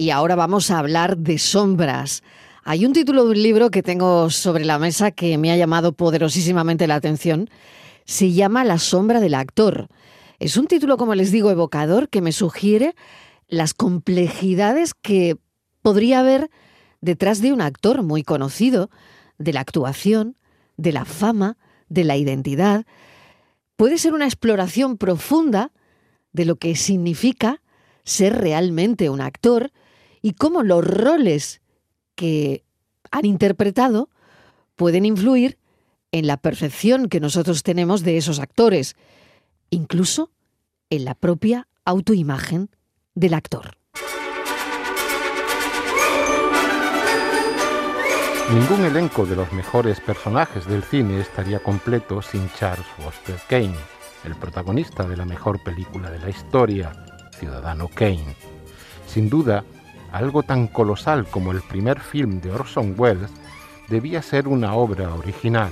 y ahora vamos a hablar de sombras. Hay un título de un libro que tengo sobre la mesa que me ha llamado poderosísimamente la atención. Se llama La sombra del actor. Es un título, como les digo, evocador que me sugiere las complejidades que podría haber detrás de un actor muy conocido, de la actuación, de la fama, de la identidad. Puede ser una exploración profunda de lo que significa ser realmente un actor y cómo los roles que han interpretado pueden influir en la percepción que nosotros tenemos de esos actores, incluso en la propia autoimagen del actor. Ningún elenco de los mejores personajes del cine estaría completo sin Charles Foster Kane, el protagonista de la mejor película de la historia, Ciudadano Kane. Sin duda, algo tan colosal como el primer film de Orson Welles debía ser una obra original.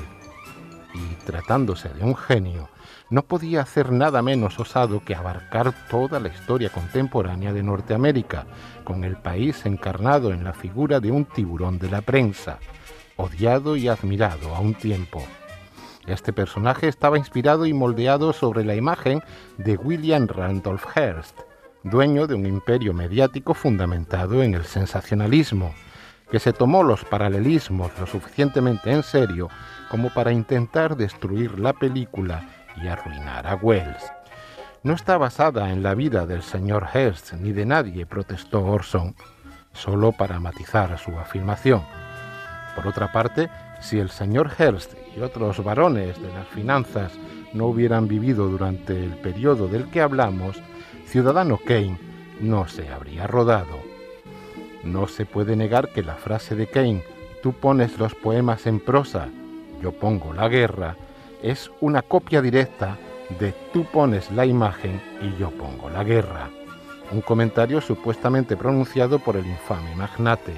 Y tratándose de un genio, no podía hacer nada menos osado que abarcar toda la historia contemporánea de Norteamérica, con el país encarnado en la figura de un tiburón de la prensa, odiado y admirado a un tiempo. Este personaje estaba inspirado y moldeado sobre la imagen de William Randolph Hearst, dueño de un imperio mediático fundamentado en el sensacionalismo, que se tomó los paralelismos lo suficientemente en serio como para intentar destruir la película y arruinar a Wells. No está basada en la vida del señor Hearst ni de nadie, protestó Orson, solo para matizar su afirmación. Por otra parte, si el señor Hearst y otros varones de las finanzas no hubieran vivido durante el periodo del que hablamos, Ciudadano Kane no se habría rodado. No se puede negar que la frase de Kane, tú pones los poemas en prosa, yo pongo la guerra, es una copia directa de tú pones la imagen y yo pongo la guerra. Un comentario supuestamente pronunciado por el infame magnate.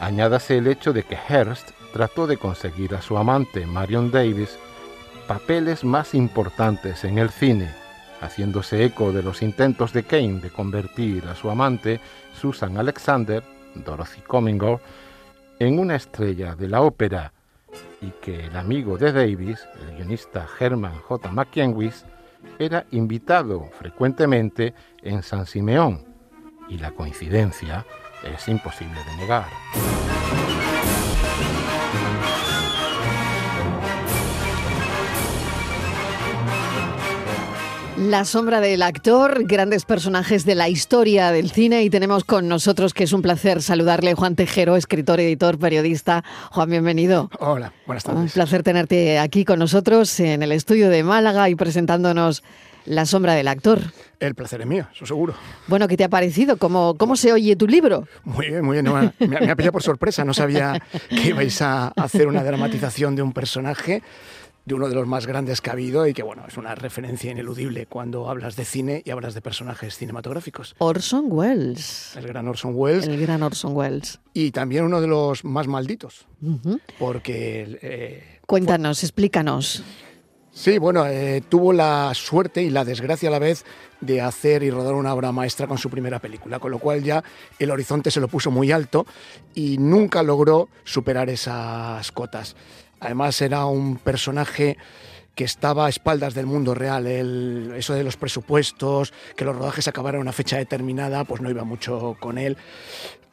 Añádase el hecho de que Hearst trató de conseguir a su amante Marion Davis papeles más importantes en el cine, haciéndose eco de los intentos de Kane de convertir a su amante, Susan Alexander, Dorothy Comingore, en una estrella de la ópera y que el amigo de Davis, el guionista Herman J. McKenwis, era invitado frecuentemente en San Simeón, y la coincidencia es imposible de negar. La sombra del actor, grandes personajes de la historia del cine y tenemos con nosotros, que es un placer saludarle, Juan Tejero, escritor, editor, periodista. Juan, bienvenido. Hola, buenas tardes. Un placer tenerte aquí con nosotros en el estudio de Málaga y presentándonos La sombra del actor. El placer es mío, eso seguro. Bueno, ¿qué te ha parecido? ¿Cómo, cómo se oye tu libro? Muy bien, muy bien. me, me ha pillado por sorpresa. No sabía que ibais a hacer una dramatización de un personaje de uno de los más grandes que ha habido y que bueno, es una referencia ineludible cuando hablas de cine y hablas de personajes cinematográficos. Orson Welles. El gran Orson Welles. El gran Orson Welles. Y también uno de los más malditos. Porque... Eh, Cuéntanos, explícanos. Sí, bueno, eh, tuvo la suerte y la desgracia a la vez de hacer y rodar una obra maestra con su primera película, con lo cual ya el horizonte se lo puso muy alto y nunca logró superar esas cotas. Además era un personaje que estaba a espaldas del mundo real. eso de los presupuestos, que los rodajes acabaran a una fecha determinada, pues no iba mucho con él.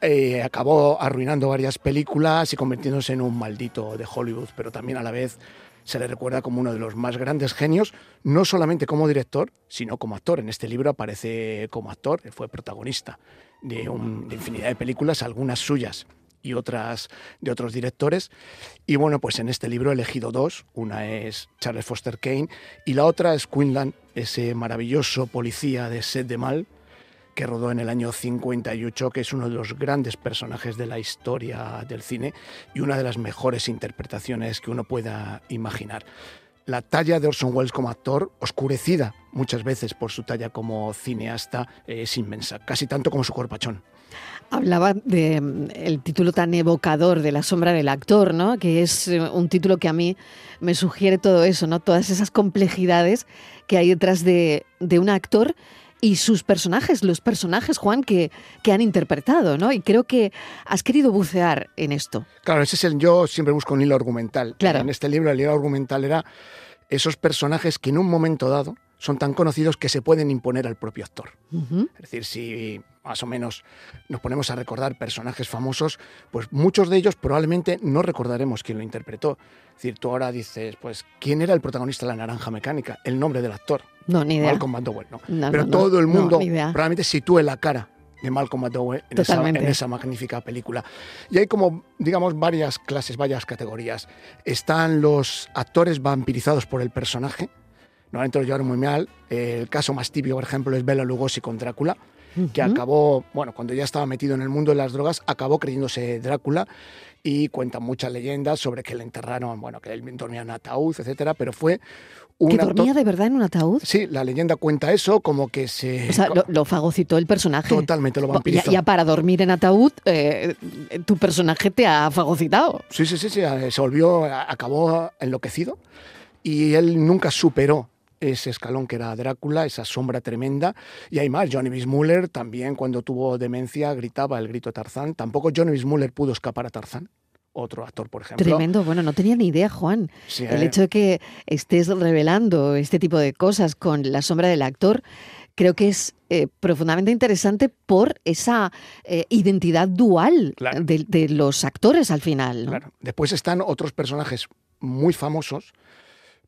Eh, acabó arruinando varias películas y convirtiéndose en un maldito de Hollywood, pero también a la vez se le recuerda como uno de los más grandes genios, no solamente como director, sino como actor. En este libro aparece como actor, fue protagonista de, de infinidad de películas, algunas suyas y otras de otros directores. Y bueno, pues en este libro he elegido dos. Una es Charles Foster Kane y la otra es Quinlan, ese maravilloso policía de Sed de Mal que rodó en el año 58, que es uno de los grandes personajes de la historia del cine y una de las mejores interpretaciones que uno pueda imaginar. La talla de Orson Welles como actor, oscurecida muchas veces por su talla como cineasta, es inmensa, casi tanto como su corpachón. Hablaba de mm, el título tan evocador de La sombra del actor, ¿no? Que es eh, un título que a mí me sugiere todo eso, ¿no? Todas esas complejidades que hay detrás de, un actor y sus personajes, los personajes, Juan, que, que han interpretado, ¿no? Y creo que has querido bucear en esto. Claro, ese es el yo siempre busco un hilo argumental. Claro. En este libro el hilo argumental era esos personajes que en un momento dado son tan conocidos que se pueden imponer al propio actor. Es decir, si más o menos nos ponemos a recordar personajes famosos, pues muchos de ellos probablemente no recordaremos quién lo interpretó. Es decir, tú ahora dices, pues, ¿quién era el protagonista de La Naranja Mecánica? El nombre del actor. No, ni idea. Malcolm McDowell, ¿no? No, Pero no, no, todo el mundo probablemente sitúe la cara de Malcolm McDowell en esa, en esa magnífica película. Y hay como, digamos, varias clases, varias categorías. Están los actores vampirizados por el personaje, normalmente lo llevaron muy mal. Eh, El caso más típico, por ejemplo, es Bela Lugosi con Drácula, que acabó, bueno, cuando ya estaba metido en el mundo de las drogas, acabó creyéndose Drácula y cuentan muchas leyendas sobre que le enterraron, bueno, que él dormía en un ataúd, etcétera, pero fue un ¿Que dormía de verdad en un ataúd? Sí, la leyenda cuenta eso, como que se... O sea, lo, lo fagocitó el personaje. Totalmente lo vampirizó. ya para dormir en ataúd, eh, tu personaje te ha fagocitado. Sí, sí, sí, sí, eh, se volvió, acabó enloquecido y él nunca superó ese escalón que era Drácula, esa sombra tremenda. Y hay más, Johnny Bismuller también cuando tuvo demencia gritaba el grito de Tarzán. Tampoco Johnny Bismuller pudo escapar a Tarzán, otro actor, por ejemplo. Tremendo. Bueno, no tenía ni idea, Juan. Sí, El eh, hecho de que estés revelando este tipo de cosas con la sombra del actor, creo que es eh, profundamente interesante por esa eh, identidad dual Claro. de, de los actores al final. ¿no? Claro. Después están otros personajes muy famosos,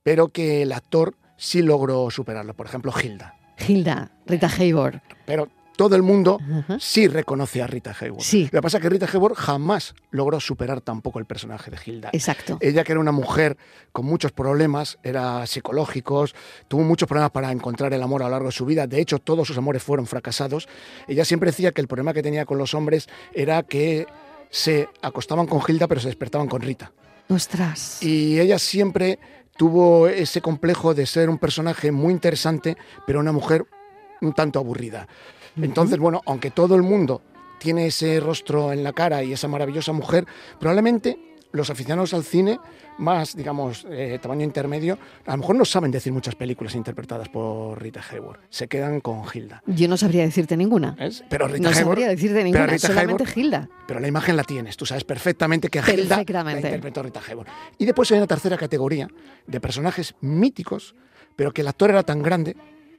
pero que el actor sí logró superarlo. Por ejemplo, Hilda. Hilda, Rita Hayworth. Pero todo el mundo Ajá. sí reconoce a Rita Hayworth. Sí. Lo que pasa es que Rita Hayworth jamás logró superar tampoco el personaje de Hilda. Exacto. Ella que era una mujer con muchos problemas, era psicológicos, tuvo muchos problemas para encontrar el amor a lo largo de su vida. De hecho, todos sus amores fueron fracasados. Ella siempre decía que el problema que tenía con los hombres era que se acostaban con Hilda pero se despertaban con Rita. Ostras. Y ella siempre tuvo ese complejo de ser un personaje muy interesante, pero una mujer un tanto aburrida. Entonces, bueno, aunque todo el mundo tiene ese rostro en la cara y esa maravillosa mujer, probablemente los aficionados al cine más, digamos, eh, tamaño intermedio, a lo mejor no saben decir muchas películas interpretadas por Rita Hayworth. Se quedan con Hilda. Yo no sabría decirte ninguna. ¿ves? Pero Rita No Hayworth, sabría decirte pero ninguna, Rita solamente Hayworth- Hilda. pero la imagen la tienes, tú sabes perfectamente que a Hilda la interpretó Rita Hayworth. Y después hay una tercera categoría de personajes míticos, pero que el actor era tan grande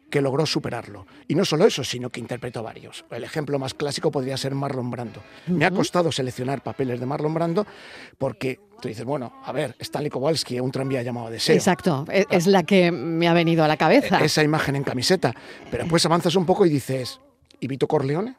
que logró superarlo. Y no solo eso, sino que interpretó varios. El ejemplo más clásico podría ser Marlon Brando. Me ha costado seleccionar papeles de Marlon Brando porque tú dices, bueno, a ver, Stanley Kowalski, un tranvía llamado Deseo. Exacto. Es, es la que me ha venido a la cabeza. Esa imagen en camiseta. Pero después avanzas un poco y dices, ¿y Vito Corleone?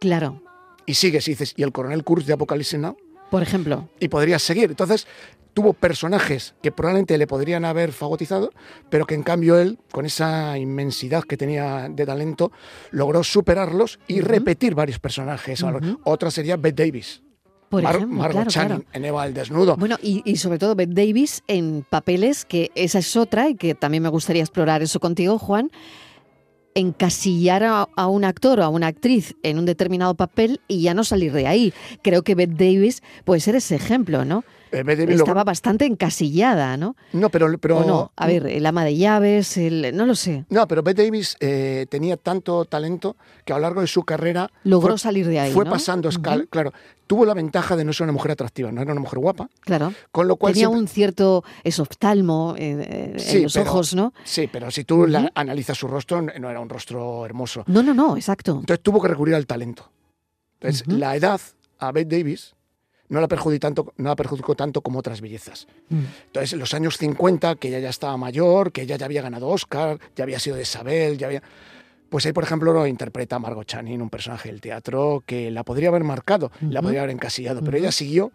Claro. Y sigues y dices, ¿y el coronel Kurz de Apocalipsis Now? Por ejemplo. y podrías seguir. Entonces, tuvo personajes que probablemente le podrían haber fagotizado, pero que en cambio él, con esa inmensidad que tenía de talento, logró superarlos y repetir varios personajes. Otra sería Bette Davis. Por Mar- ejemplo, Margot claro, Channing claro. en Eva el Desnudo. Bueno, y, y sobre todo Bette Davis en papeles, que esa es otra, y que también me gustaría explorar eso contigo, Juan. Encasillar a, un actor o a una actriz en un determinado papel y ya no salir de ahí. Creo que Bette Davis puede ser ese ejemplo, ¿no? Estaba bastante encasillada, ¿no? No, pero, pero o no, a ver, el ama de llaves, el, no lo sé. No, pero Bette Davis eh, tenía tanto talento que a lo largo de su carrera Logró fue, salir de ahí, fue ¿no? pasando escal- Claro, tuvo la ventaja de no ser una mujer atractiva, no era una mujer guapa, Claro. con lo cual Tenía siempre- un cierto esoftalmo eh, eh, Sí, en los pero- ojos, ¿no? Sí, pero si tú la- analizas su rostro, no era un rostro hermoso. No, no, no, exacto. Entonces tuvo que recurrir al talento. Entonces, la edad a Bette Davis no la, perjudicó tanto, no la perjudicó tanto como otras bellezas. Mm. Entonces, en los años 50, que ella ya estaba mayor, que ella ya había ganado Oscar, ya había sido de Isabel, ya había... Pues ahí, por ejemplo, lo interpreta Margot Channing, un personaje del teatro que la podría haber marcado, la podría haber encasillado, pero ella siguió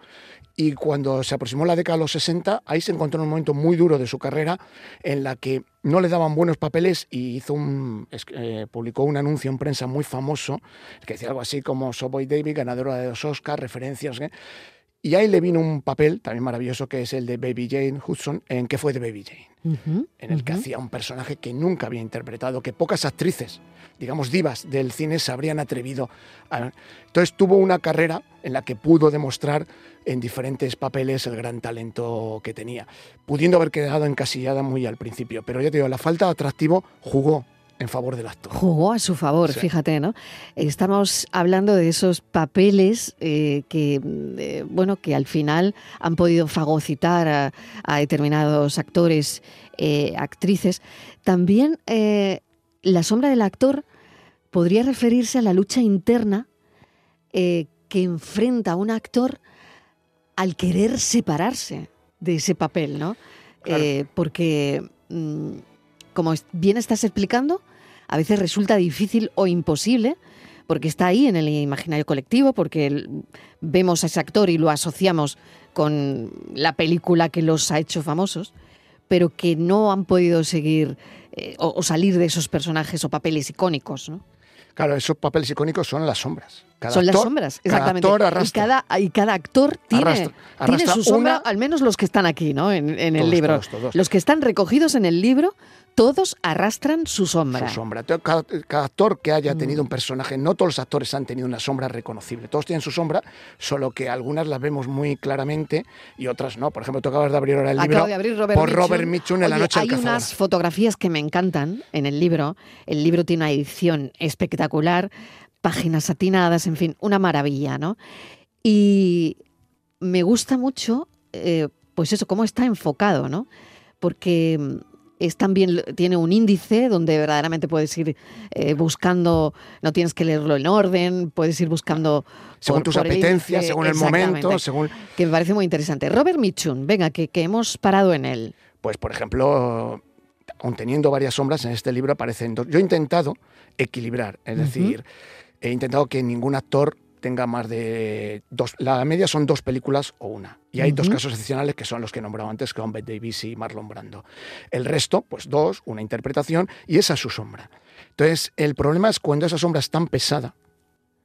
y cuando se aproximó la década de los 60, ahí se encontró en un momento muy duro de su carrera en la que no le daban buenos papeles y hizo un, eh, publicó un anuncio en prensa muy famoso que decía algo así como Soboy David, ganadora de dos Oscars, referencias. ¿eh? Y ahí le vino un papel también maravilloso que es el de Baby Jane Hudson en ¿Qué fue de Baby Jane? En el que hacía un personaje que nunca había interpretado, que pocas actrices, digamos divas del cine, se habrían atrevido a... Entonces tuvo una carrera en la que pudo demostrar en diferentes papeles el gran talento que tenía, pudiendo haber quedado encasillada muy al principio. Pero ya te digo, la falta de atractivo jugó en favor del actor. Jugó a su favor, fíjate, ¿no? Estamos hablando de esos papeles eh, que, eh, bueno, que al final han podido fagocitar a, determinados actores, eh, actrices. También la sombra del actor podría referirse a la lucha interna que enfrenta a un actor al querer separarse de ese papel, ¿no? porque mm, como bien estás explicando, a veces resulta difícil o imposible, porque está ahí en el imaginario colectivo, porque vemos a ese actor y lo asociamos con la película que los ha hecho famosos, pero que no han podido seguir eh, o, salir de esos personajes o papeles icónicos. ¿no? Claro, esos papeles icónicos son las sombras. son las sombras, exactamente. y, cada, y cada actor tiene, tiene su sombra, al menos los que están aquí, ¿no? En, el libro. Los que están recogidos en el libro todos arrastran su sombra. Su sombra. Cada, actor que haya tenido un personaje, no todos los actores han tenido una sombra reconocible. Todos tienen su sombra, solo que algunas las vemos muy claramente y otras no. Por ejemplo, tú acabas de abrir ahora el libro por Robert Mitchum en La Noche Hay unas fotografías que me encantan en el libro. El libro tiene una edición espectacular, páginas satinadas, en fin, una maravilla, ¿no? Y me gusta mucho, eh, pues eso, cómo está enfocado, ¿no? Porque es también tiene un índice donde verdaderamente puedes ir eh, buscando, no tienes que leerlo en orden, puedes ir buscando según tus apetencias, según el momento, según que me parece muy interesante. Robert Mitchum, venga, que, hemos parado en él. Pues por ejemplo, aun teniendo varias sombras en este libro aparecen dos. Yo he intentado equilibrar, es decir, he intentado que ningún actor tenga más de dos. La media son dos películas o una. Y hay dos casos excepcionales que son los que he nombrado antes, que son Bette Davis y Marlon Brando. El resto, pues dos, una interpretación y esa es su sombra. Entonces, el problema es cuando esa sombra es tan pesada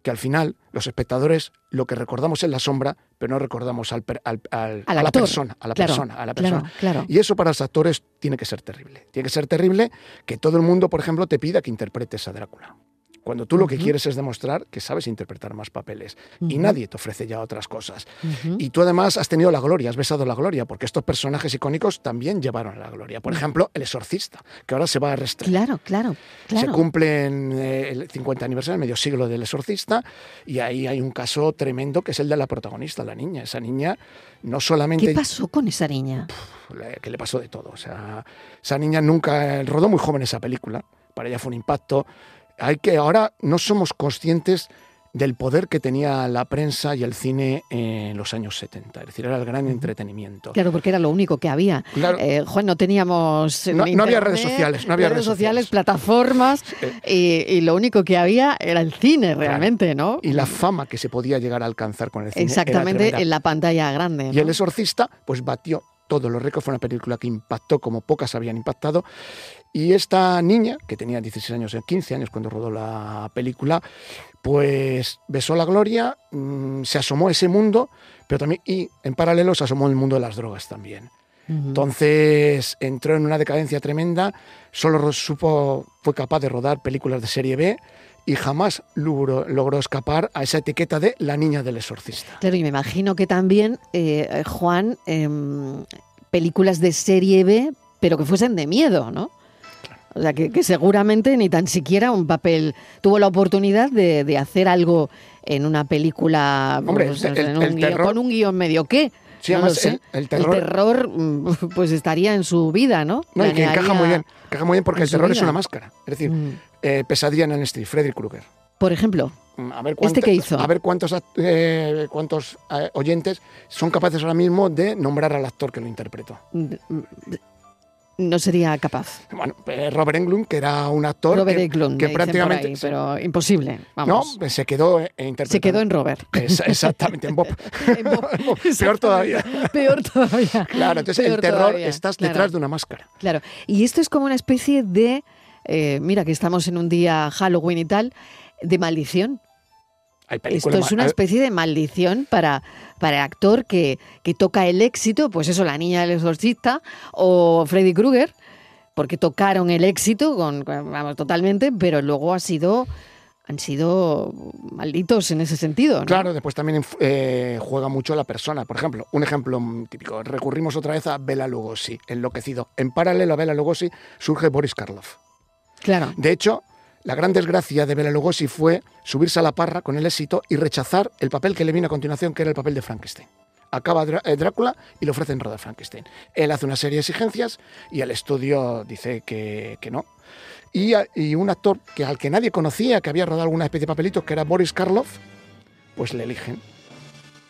que al final los espectadores lo que recordamos es la sombra, pero no recordamos al, al, a la persona, a la persona, a la persona. Y eso para los actores tiene que ser terrible. Tiene que ser terrible que todo el mundo, por ejemplo, te pida que interpretes a Drácula. Cuando tú lo que quieres es demostrar que sabes interpretar más papeles y nadie te ofrece ya otras cosas. Y tú además has tenido la gloria, has besado la gloria, porque estos personajes icónicos también llevaron a la gloria. Por ejemplo, El Exorcista, que ahora se va a restrenar. Claro, claro, claro. Se cumple en eh, el 50 aniversario, el medio siglo del Exorcista, y ahí hay un caso tremendo que es el de la protagonista, la niña. Esa niña no solamente... ¿Qué pasó con esa niña? que le pasó de todo. O sea, esa niña nunca... Rodó muy joven esa película, para ella fue un impacto hay que ahora no somos conscientes del poder que tenía la prensa y el cine en los años 70. Es decir, era el gran entretenimiento. Claro, porque era lo único que había. Eh, Juan, no teníamos. No, había redes sociales. No había redes, sociales, plataformas. y, lo único que había era el cine, realmente, ¿no? Y la fama que se podía llegar a alcanzar con el cine. Exactamente, en la pantalla grande. Y El Exorcista, pues batió todos los récords. Fue una película que impactó como pocas habían impactado. Y esta niña, que tenía 16 años, 15 años cuando rodó la película, pues besó la gloria, mm, se asomó a ese mundo, pero también, y en paralelo se asomó el mundo de las drogas también. Entonces entró en una decadencia tremenda, solo supo, fue capaz de rodar películas de serie B y jamás logró, escapar a esa etiqueta de la niña del exorcista. Claro, y me imagino que también, eh, Juan, em, películas de serie B, pero que fuesen de miedo, ¿no? O sea, que, seguramente ni tan siquiera un papel tuvo la oportunidad de, hacer algo en una película pues, con un guion medio qué. Sí, además, el, terror, mm, pues estaría en su vida, ¿no? No, y que encaja muy bien, encaja muy bien porque el terror es una máscara. Es decir, mm. eh, Pesadilla en el Street, Freddy Krueger. Por ejemplo, mm, a ver ¿este qué hizo? A ver cuántos, eh, cuántos eh, oyentes son capaces ahora mismo de nombrar al actor que lo interpretó no sería capaz. Bueno, eh, Robert Englund, que era un actor Robert que, Englund, que prácticamente... pero imposible, vamos. No, se quedó eh, interpretando. Se quedó en Robert. exactamente, en Bob. en Bob. Peor todavía. Peor todavía. Claro, entonces el terror estás detrás de una máscara. Claro, y esto es como una especie de... Eh, mira que estamos en un día Halloween y tal, de maldición. Esto es una especie de maldición para, para el actor que, que toca el éxito, pues eso, la niña del exorcista o Freddy Krueger, porque tocaron el éxito con, vamos, totalmente, pero luego ha sido han sido malditos en ese sentido. Claro, después también eh, juega mucho la persona. Por ejemplo, un ejemplo típico, recurrimos otra vez a Bela Lugosi, enloquecido. En paralelo a Bela Lugosi surge Boris Karloff. Claro. De hecho, la gran desgracia de Bela Lugosi fue subirse a la parra con el éxito y rechazar el papel que le vino a continuación, que era el papel de Frankenstein. Acaba eh, Drácula y le ofrecen rodar Frankenstein. Él hace una serie de exigencias y el estudio dice que, que no. Y, y un actor que al que nadie conocía, que había rodado alguna especie de papelito, que era Boris Karloff, pues le eligen.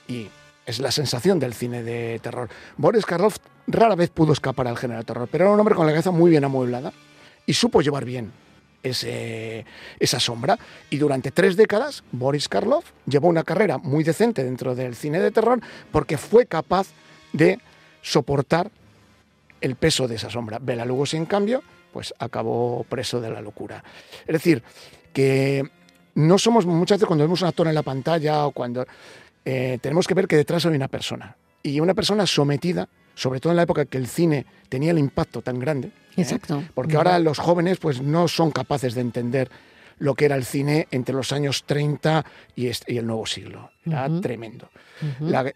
Y es la sensación del cine de terror. Boris Karloff rara vez pudo escapar al género de terror, pero era un hombre con la cabeza muy bien amueblada y supo llevar bien esa sombra. Y durante tres décadas, Boris Karloff llevó una carrera muy decente dentro del cine de terror porque fue capaz de soportar el peso de esa sombra. Bela Lugosi, en cambio, pues acabó preso de la locura. Es decir, que no somos muchas veces cuando vemos un actor en la pantalla o cuando eh, tenemos que ver que detrás hay una persona y una persona sometida, sobre todo en la época que el cine tenía el impacto tan grande. ¿Eh? Exacto. Porque ahora los jóvenes pues no son capaces de entender lo que era el cine entre los años 30 y, este- y el nuevo siglo. Era tremendo. La-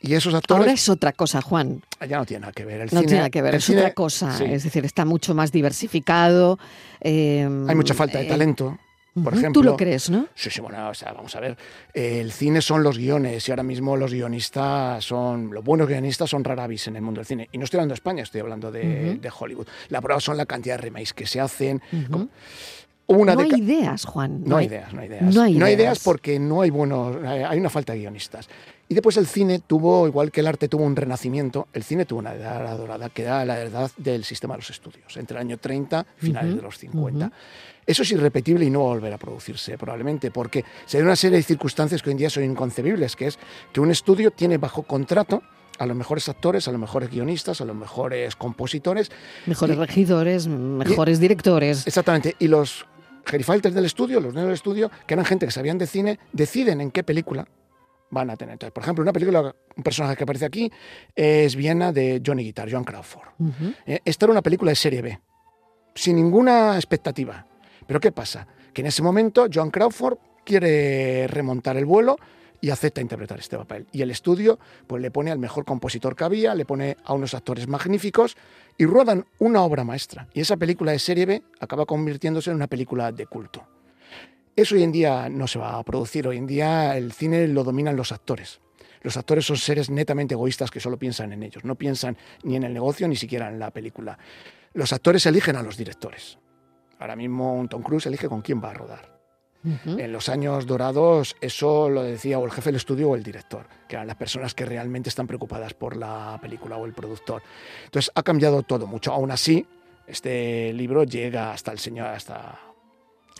y esos actores Ahora es otra cosa, Juan. ya no tiene nada que ver. El No cine- tiene nada que ver, es cine- otra cosa. sí. Es decir, está mucho más diversificado. eh, Hay mucha falta de eh, talento. Por ejemplo, Tú lo crees, ¿no? Sí, sí, bueno, o sea, vamos a ver. eh, el cine son los guiones y ahora mismo los guionistas son. Los buenos guionistas son rara en el mundo del cine. Y no estoy hablando de España, estoy hablando de, Hollywood. La prueba son la cantidad de remakes que se hacen. Como- una no hay ideas, Juan. No hay ideas, no hay ideas. no hay ideas. porque no hay buenos, hay hay una falta de guionistas. Y después el cine tuvo, igual que el arte tuvo un renacimiento, el cine tuvo una edad dorada, que era la edad del sistema de los estudios, entre el año 30 y finales de los 50. Eso es irrepetible y no va a volver a producirse, probablemente, porque se da una serie de circunstancias que hoy en día son inconcebibles, que es que un estudio tiene bajo contrato a los mejores actores, a los mejores guionistas, a los mejores compositores, Mejores y- regidores, mejores directores. Exactamente. Y los gerifalters del estudio, los dueños del estudio, que eran gente que sabían de cine, deciden en qué película van a tener. Entonces, por ejemplo, una película, un personaje que aparece aquí es Viena de Johnny Guitar, Joan Crawford. Eh, Esta era una película de serie B, sin ninguna expectativa. Pero ¿qué pasa? Que en ese momento Joan Crawford quiere remontar el vuelo y acepta interpretar este papel. Y el estudio pues, le pone al mejor compositor que había, le pone a unos actores magníficos y ruedan una obra maestra. Y esa película de serie B acaba convirtiéndose en una película de culto. Eso hoy en día no se va a producir. Hoy en día el cine lo dominan los actores. Los actores son seres netamente egoístas que solo piensan en ellos. No piensan ni en el negocio ni siquiera en la película. Los actores eligen a los directores. Ahora mismo un Tom Cruise elige con quién va a rodar. Ujú. En los años dorados eso lo decía o el jefe del estudio o el director, que eran las personas que realmente están preocupadas por la película o el productor. Entonces ha cambiado todo mucho. Aún así, este libro llega hasta el señor, hasta...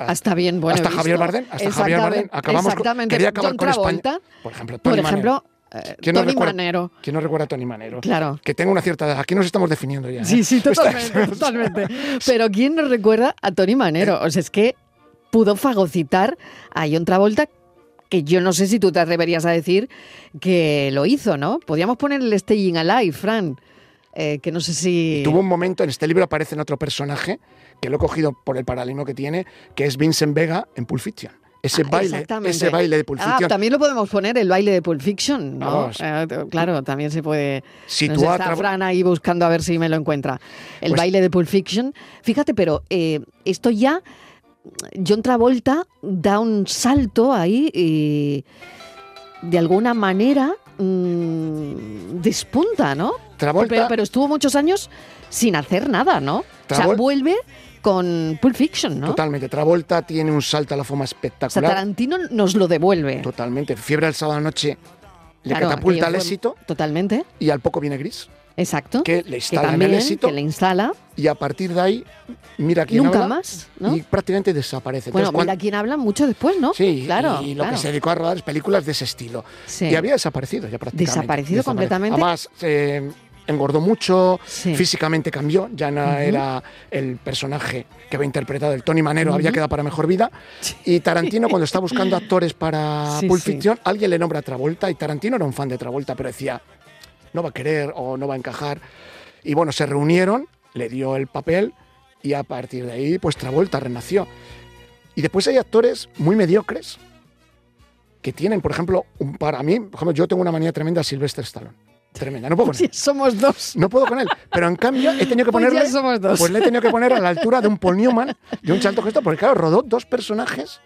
Hasta bien, bueno. hasta he Javier visto. Bardem, hasta Javier Bardem. Exactamente, Acabamos con- quería acabar John con España. Por ejemplo, por Tony Manero. ejemplo, eh, ¿Quién no Tony recuerda- Manero. ¿Quién no recuerda a Tony Manero? Claro. Que tenga una cierta edad. Aquí nos estamos definiendo ya. ¿eh? Sí, sí, totalmente, totalmente. Pero ¿quién nos recuerda a Tony Manero? O sea, es que pudo fagocitar a John Travolta, que yo no sé si tú te atreverías a decir que lo hizo, ¿no? Podríamos poner el Staying Alive, Fran, eh, que no sé si... Tuvo un momento, en este libro aparece en otro personaje, que lo he cogido por el paralelismo que tiene, que es Vincent Vega en Pulp Fiction. Ese, Ah, baile, ese baile de Pulp Ah, Fiction también lo podemos poner, el baile de Pulp Fiction, ¿no? Eh, claro, también se puede... No sé, está Tra- Fran ahí buscando a ver si me lo encuentra. El Pues- baile de Pulp Fiction. Fíjate, pero eh, esto ya, John Travolta da un salto ahí y de alguna manera mm, despunta, ¿no? Travolta, Pero, pero estuvo muchos años sin hacer nada, ¿no? O sea, vuelve con Pulp Fiction, ¿no? totalmente. Travolta tiene un salto a la fama O sea, espectacular. Tarantino nos lo devuelve. totalmente. Fiebre al sábado noche le Claro, catapulta al éxito Totalmente, y al poco viene Gris, exacto. que le que instala en el éxito que le instala. y a partir de ahí, mira quién Nunca habla más, ¿no? y prácticamente desaparece. Bueno, Entonces, mira quién habla mucho después, ¿no? Sí, claro. y lo claro. que se dedicó a rodar es películas de ese estilo. Sí. Y había desaparecido ya prácticamente. Desaparecido completamente. Además, eh, engordó mucho, Sí. físicamente cambió, ya no era el personaje que había interpretado el Tony Manero, había quedado para mejor vida. Y Tarantino, cuando está buscando actores para Sí, Pulp sí. Fiction, alguien le nombra a Travolta y Tarantino era un fan de Travolta, pero decía, no va a querer o no va a encajar. Y bueno, se reunieron, le dio el papel y a partir de ahí, pues Travolta renació. Y después hay actores muy mediocres que tienen, por ejemplo, un, para mí, por ejemplo, yo tengo una manía tremenda a Sylvester Stallone. Tremenda. No puedo con él. Sí, somos dos. No puedo con él. Pero en cambio he tenido que Pues ya ponerle. somos dos. Pues le he tenido que poner a la altura de un Paul Newman, de un Charlton Heston, porque claro, rodó dos personajes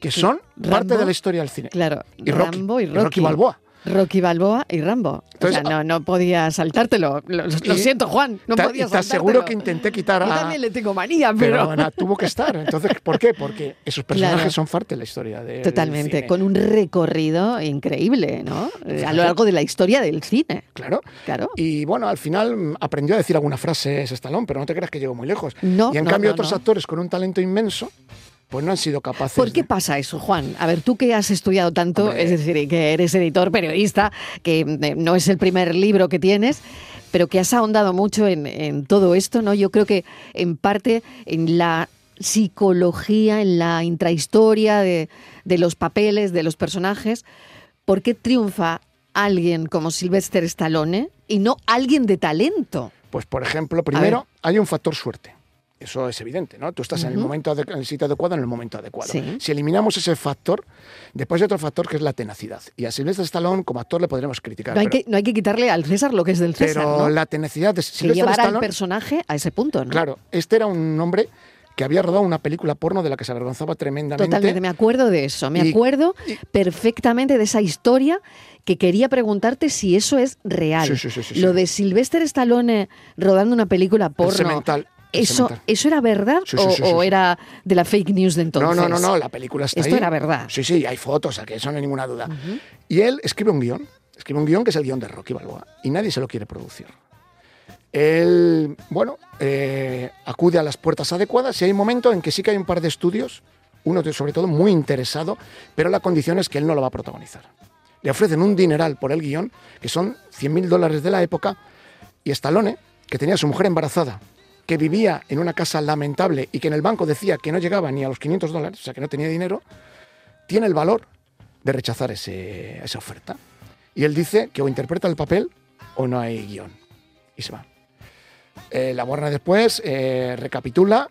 que son parte Rambo. de la historia del cine. Claro, Y Rocky. Rambo y Y Rocky. Rocky Balboa. Rocky Balboa y Rambo. Entonces, o sea, no, no podía saltártelo. Lo, lo Y siento, Juan. No podía saltártelo. aseguro que intenté quitar Yo a. también le tengo manía, Pero, pero... tuvo que estar. Entonces, ¿por qué? Porque esos personajes Claro. son parte de la historia de. Totalmente, con un recorrido increíble, ¿no? Eh, A lo largo de la historia del cine. Claro. Claro. Y bueno, al final aprendió a decir algunas frases Stallone, pero no te creas que llegó muy lejos. No, y en no, cambio, no, otros actores con un talento inmenso, pues no han sido capaces. ¿Por qué de- pasa eso, Juan? A ver, tú que has estudiado tanto, Hombre. es decir, que eres editor, periodista, que eh, no es el primer libro que tienes, pero que has ahondado mucho en, en todo esto, ¿no? Yo creo que en parte en la psicología, en la intrahistoria de, de los papeles, de los personajes, ¿por qué triunfa alguien como Sylvester Stallone y no alguien de talento? Pues, por ejemplo, primero, hay un factor suerte. Eso es evidente, ¿no? Tú estás en el momento en el sitio adecuado en el momento adecuado. Sí. Si eliminamos ese factor, después hay otro factor que es la tenacidad. Y a Sylvester Stallone como actor le podremos criticar. No hay, pero que, no hay que quitarle al César lo que es del César, pero ¿no? la tenacidad de que Sylvester llevar al Stallone, personaje a ese punto, ¿no? claro, este era un hombre que había rodado una película porno de la que se avergonzaba tremendamente. Totalmente, me acuerdo de eso, me Y- acuerdo y- perfectamente de esa historia que quería preguntarte si eso es real. Sí, sí, sí, sí, sí. Lo de Sylvester Stallone rodando una película porno. Eso. ¿Eso era verdad Sí, sí, o, sí, era de la fake news de entonces? No, no, no, no, la película está Esto ahí. era verdad. Sí, sí, hay fotos, que eso no hay ninguna duda. Y él escribe un guion, escribe un guion que es el guion de Rocky Balboa, y nadie se lo quiere producir. Él, bueno, eh, acude a las puertas adecuadas y hay un momento en que sí que hay un par de estudios, uno de- sobre todo muy interesado, pero la condición es que él no lo va a protagonizar. Le ofrecen un dineral por el guion, que son 100.000 dólares de la época, y Stallone, que tenía a su mujer embarazada, que vivía en una casa lamentable y que en el banco decía que no llegaba ni a los 500 dólares, o sea que no tenía dinero, tiene el valor de rechazar ese- esa oferta. Y él dice que o interpreta el papel o no hay guion. Y se va. Eh, la Warner después eh, recapitula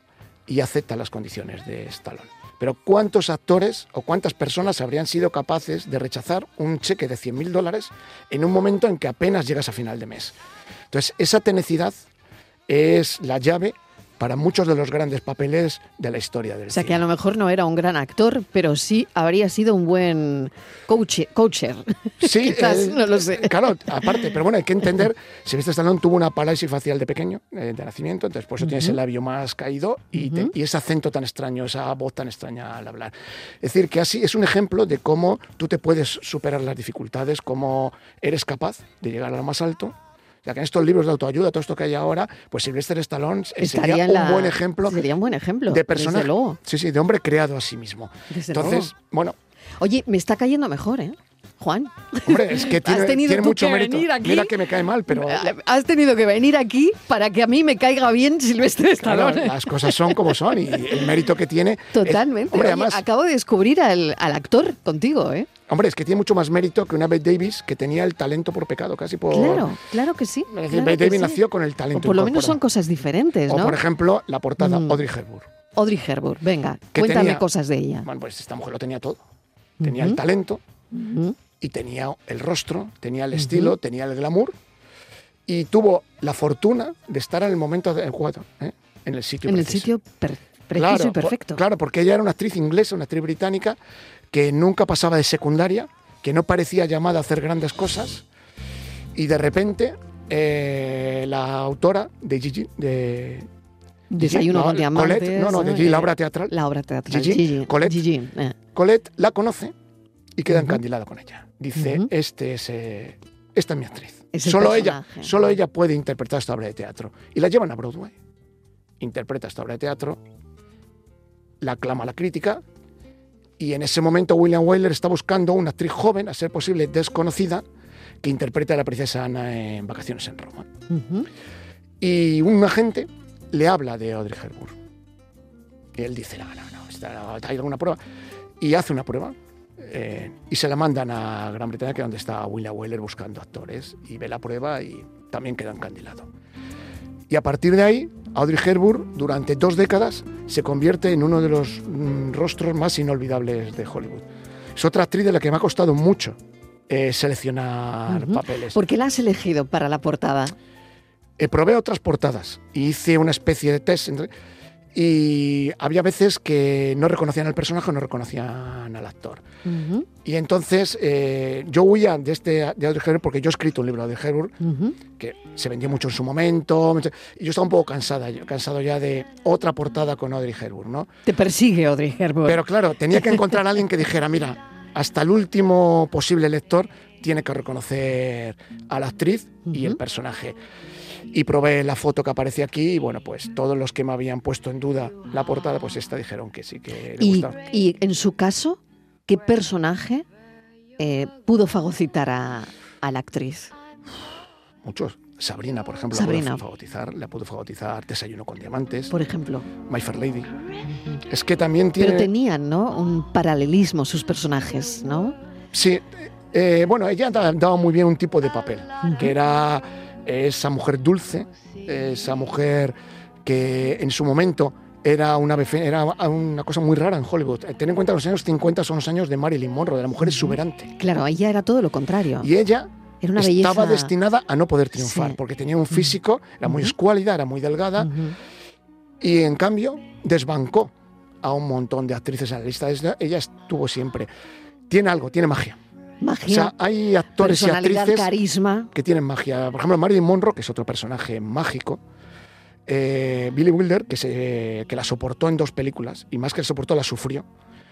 y acepta las condiciones de Stallone. Pero ¿cuántos actores o cuántas personas habrían sido capaces de rechazar un cheque de 100.000 dólares en un momento en que apenas llegas a final de mes? Entonces, esa tenacidad es la llave para muchos de los grandes papeles de la historia del O sea cine. que a lo mejor no era un gran actor, pero sí habría sido un buen coach, coacher. Sí, Quizás, eh, no lo sé. Claro, aparte, pero bueno, hay que entender, Sylvester Stallone tuvo una parálisis facial de pequeño, eh, de nacimiento, entonces por eso tiene ese labio más caído y, te- y ese acento tan extraño, esa voz tan extraña al hablar. Es decir, que así es un ejemplo de cómo tú te puedes superar las dificultades, cómo eres capaz de llegar a lo más alto. Ya que en estos libros de autoayuda, todo esto que hay ahora, pues Sylvester Stallone eh, sería un la- buen ejemplo Sería un buen ejemplo. de luego. Sí, sí, de hombre creado a sí mismo. Desde Entonces, luego. bueno, Oye, me está cayendo mejor, ¿eh? Juan. hombre, es que Has tiene, tenido tiene tú mucho que mérito. venir aquí. Mira que me cae mal, pero Has tenido que venir aquí para que a mí me caiga bien Silvestre Claro, Stallone. las cosas son como son y el mérito que tiene. es- Totalmente. hombre, Oye, además, acabo de descubrir al, al actor contigo, ¿eh? Hombre, es que tiene mucho más mérito que una Bette Davis que tenía el talento por pecado, casi por. Claro, claro que sí. Es decir, claro Bette Davis sí. nació con el O talento. por lo menos son cosas diferentes, O ¿no? por ejemplo, la portada Mm. Audrey Hepburn. Audrey Hepburn, venga, cuéntame tenía- cosas de ella. Bueno, pues esta mujer lo tenía todo. Tenía el talento y tenía el rostro, tenía el estilo, tenía el glamour y tuvo la fortuna de estar en el momento adecuado, ¿eh? en el sitio En el sitio per- preciso y por- perfecto. claro, porque ella era una actriz inglesa, una actriz británica, que nunca pasaba de secundaria, que no parecía llamada a hacer grandes cosas, y de repente eh, la autora de Gigi, de Desayuno no, con diamantes. Colette, no, no, de Gigi, la obra teatral. La obra teatral. Gigi, Gigi, Colette. Gigi, eh. Colette la conoce y queda encandilada con ella. Dice, este es, eh, esta es mi actriz. Es Solo ella, solo ella puede interpretar esta obra de teatro. Y la llevan a Broadway. Interpreta esta obra de teatro, la aclama la crítica, y en ese momento William Wyler está buscando una actriz joven, a ser posible desconocida, que interprete a la princesa Ana en Vacaciones en Roma. Y un agente le habla de Audrey Hepburn. Y él dice, no, no, no, ¿hay alguna prueba? Y hace una prueba. eh, y se la mandan a Gran Bretaña, que es donde está William Wyler buscando actores. Y ve la prueba y también queda encandilado. Y a partir de ahí, Audrey Hepburn, durante dos décadas, se convierte en uno de los mm, rostros más inolvidables de Hollywood. Es otra actriz de la que me ha costado mucho eh, seleccionar papeles. ¿Por qué la has elegido para la portada? Eh, probé otras portadas y hice una especie de test. Y había veces que no reconocían al personaje o no reconocían al actor. Y entonces eh, yo huía de este de Audrey Hepburn porque yo he escrito un libro de Hepburn que se vendió mucho en su momento y yo estaba un poco cansada, cansado ya de otra portada con Audrey Hepburn, ¿no? Te persigue Audrey Hepburn. Pero claro, tenía que encontrar a alguien que dijera, mira, hasta el último posible lector tiene que reconocer a la actriz y el personaje y probé la foto que aparece aquí y bueno, pues todos los que me habían puesto en duda la portada, pues esta dijeron que sí que le ¿Y, y en su caso, ¿qué personaje eh, pudo fagocitar a, la actriz? Muchos. Sabrina, por ejemplo, Sabrina. La, pudo fagotizar, la pudo fagotizar Desayuno con Diamantes. Por ejemplo. My Fair Lady. Es que también tiene... Pero tenían, ¿no? Un paralelismo sus personajes, ¿no? Sí. Eh, bueno, ella daba muy bien un tipo de papel, que era esa mujer dulce, esa mujer que en su momento era una, era una cosa muy rara en Hollywood. Ten en cuenta que los años 50 son los años de Marilyn Monroe, de la mujer exuberante. Claro, ella era todo lo contrario. Y ella estaba destinada a no poder triunfar, porque tenía un físico, era muy escuálida, era muy delgada, y en cambio desbancó a un montón de actrices en la lista. Ella estuvo siempre. Tiene algo, tiene magia. Magia. O sea, hay actores y actrices carisma. que tienen magia. Por ejemplo, Marilyn Monroe, que es otro personaje mágico. Eh, Billy Wilder, que, se, que la soportó en dos películas, y más que la soportó, la sufrió.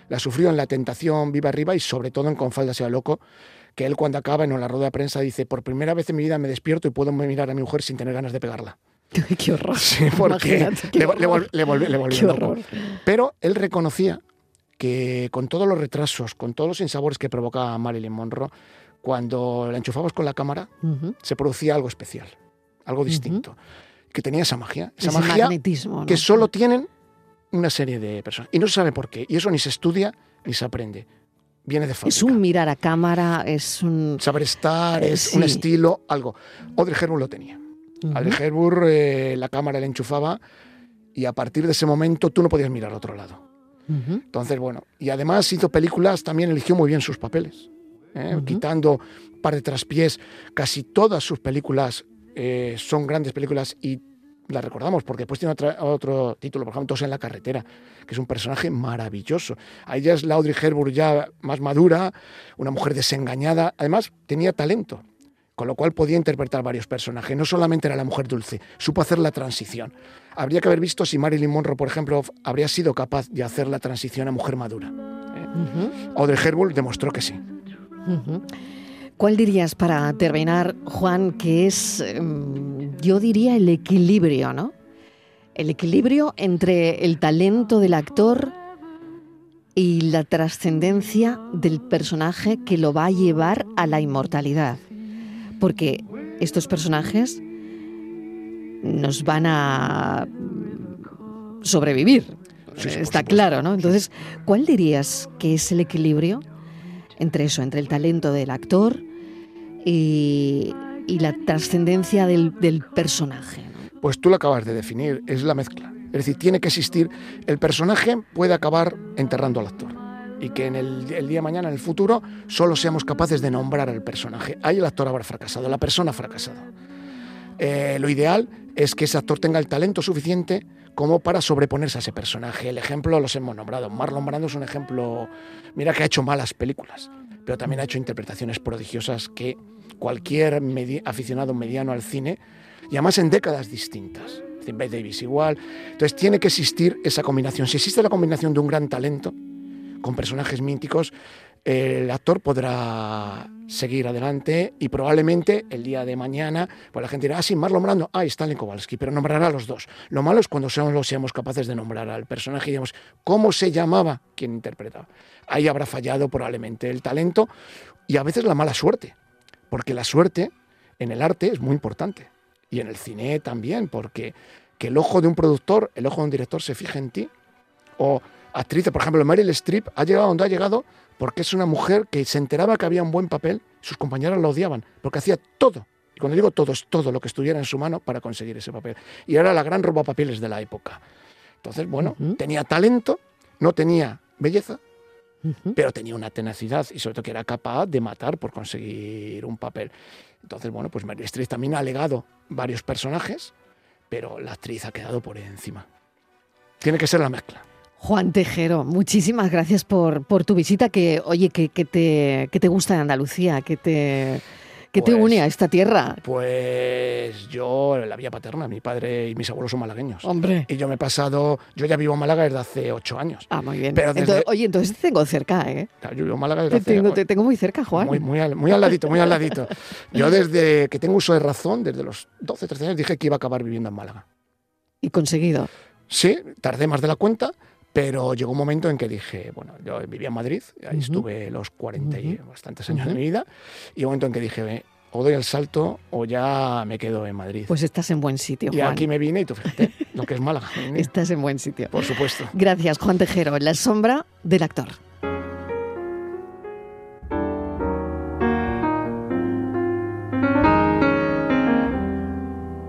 La sufrió en La Tentación Viva Arriba y sobre todo en Con Falda sea loco, que él cuando acaba en la rueda de prensa dice, por primera vez en mi vida me despierto y puedo mirar a mi mujer sin tener ganas de pegarla. qué horror. Sí, porque le, volvió Pero él reconocía que con todos los retrasos, con todos los insabores que provocaba Marilyn Monroe, cuando la enchufabas con la cámara, se producía algo especial, algo distinto, que tenía esa magia, esa magia que solo tienen una serie de personas. Y no se sabe por qué, y eso ni se estudia ni se aprende. Viene de fábrica. Es un mirar a cámara, es un... Saber estar, eh, es un estilo, algo. Audrey Hepburn lo tenía. Audrey Hepburn, eh, la cámara le enchufaba y a partir de ese momento tú no podías mirar a otro lado. Entonces, bueno, y además hizo películas, también eligió muy bien sus papeles, ¿eh? quitando un par de traspiés, casi todas sus películas eh, son grandes películas y las recordamos porque después tiene otro título, por ejemplo, Todos en la carretera, que es un personaje maravilloso. Ahí ya es Audrey Hepburn ya más madura, una mujer desengañada, además tenía talento con lo cual podía interpretar varios personajes. No solamente era la mujer dulce, supo hacer la transición. Habría que haber visto si Marilyn Monroe, por ejemplo, habría sido capaz de hacer la transición a mujer madura. Audrey Hepburn demostró que sí. ¿Cuál dirías para terminar, Juan, que es, em, yo diría, el equilibrio, ¿no? El equilibrio entre el talento del actor y la trascendencia del personaje que lo va a llevar a la inmortalidad porque estos personajes nos van a sobrevivir. Está claro, ¿no? Entonces, ¿cuál dirías que es el equilibrio entre eso, entre el talento del actor y, la trascendencia del, personaje? Pues tú lo acabas de definir, es la mezcla. Es decir, tiene que existir, el personaje puede acabar enterrando al actor y que en el, día de mañana, en el futuro, solo seamos capaces de nombrar al personaje. Ahí el actor habrá fracasado, la persona ha fracasado. Eh, lo ideal es que ese actor tenga el talento suficiente como para sobreponerse a ese personaje. El ejemplo los hemos nombrado. Marlon Brando es un ejemplo, mira que ha hecho malas películas, pero también ha hecho interpretaciones prodigiosas que cualquier aficionado mediano al cine, y además en décadas distintas. Davis igual. Entonces tiene que existir esa combinación. Si existe la combinación de un gran talento, con personajes míticos, el actor podrá seguir adelante y probablemente el día de mañana pues la gente dirá, ah, sí, Marlon Brando, ah, Stanley Kowalski, pero nombrará a los dos. Lo malo es cuando solo seamos capaces de nombrar al personaje y digamos, ¿cómo se llamaba quien interpretaba? Ahí habrá fallado probablemente el talento y a veces la mala suerte, porque la suerte en el arte es muy importante y en el cine también, porque que el ojo de un productor, el ojo de un director se fije en ti o actrices, por ejemplo, Meryl Streep ha llegado donde ha llegado porque es una mujer que se enteraba que había un buen papel, sus compañeras la odiaban, porque hacía todo. Y cuando digo todo, es todo lo que estuviera en su mano para conseguir ese papel. Y era la gran roba papeles de la época. Entonces, bueno, tenía talento, no tenía belleza, pero tenía una tenacidad y sobre todo que era capaz de matar por conseguir un papel. Entonces, bueno, pues Meryl Streep también ha alegado varios personajes, pero la actriz ha quedado por encima. Tiene que ser la mezcla. Juan Tejero, muchísimas gracias por, por tu visita, que oye, que, que, te, que te gusta de Andalucía, que te, que te Pues- une a esta tierra. Pues yo, la vía paterna, mi padre y mis abuelos son malagueños. Hombre. Y yo me he pasado, yo ya vivo en Málaga desde hace ocho años. Ah, muy bien. Pero desde- Entonces, oye, entonces te tengo cerca, ¿eh? Yo vivo en Málaga desde Te hace tengo, te tengo muy cerca, Juan. Muy, muy, al, muy al ladito, muy al ladito. Yo desde que tengo uso de razón, desde los 12, 13 años, dije que iba a acabar viviendo en Málaga. Y conseguido. Sí, tardé más de la cuenta, pero llegó un momento en que dije, bueno, yo vivía en Madrid, ahí estuve los 40 y bastantes años de mi vida, y un momento en que dije, "Eh, o doy el salto o ya me quedo en Madrid. Pues estás en buen sitio, y aquí me vine y tú fíjate lo que es Málaga. Estás en buen sitio. Por supuesto. Gracias, Juan Tejero. La sombra del actor.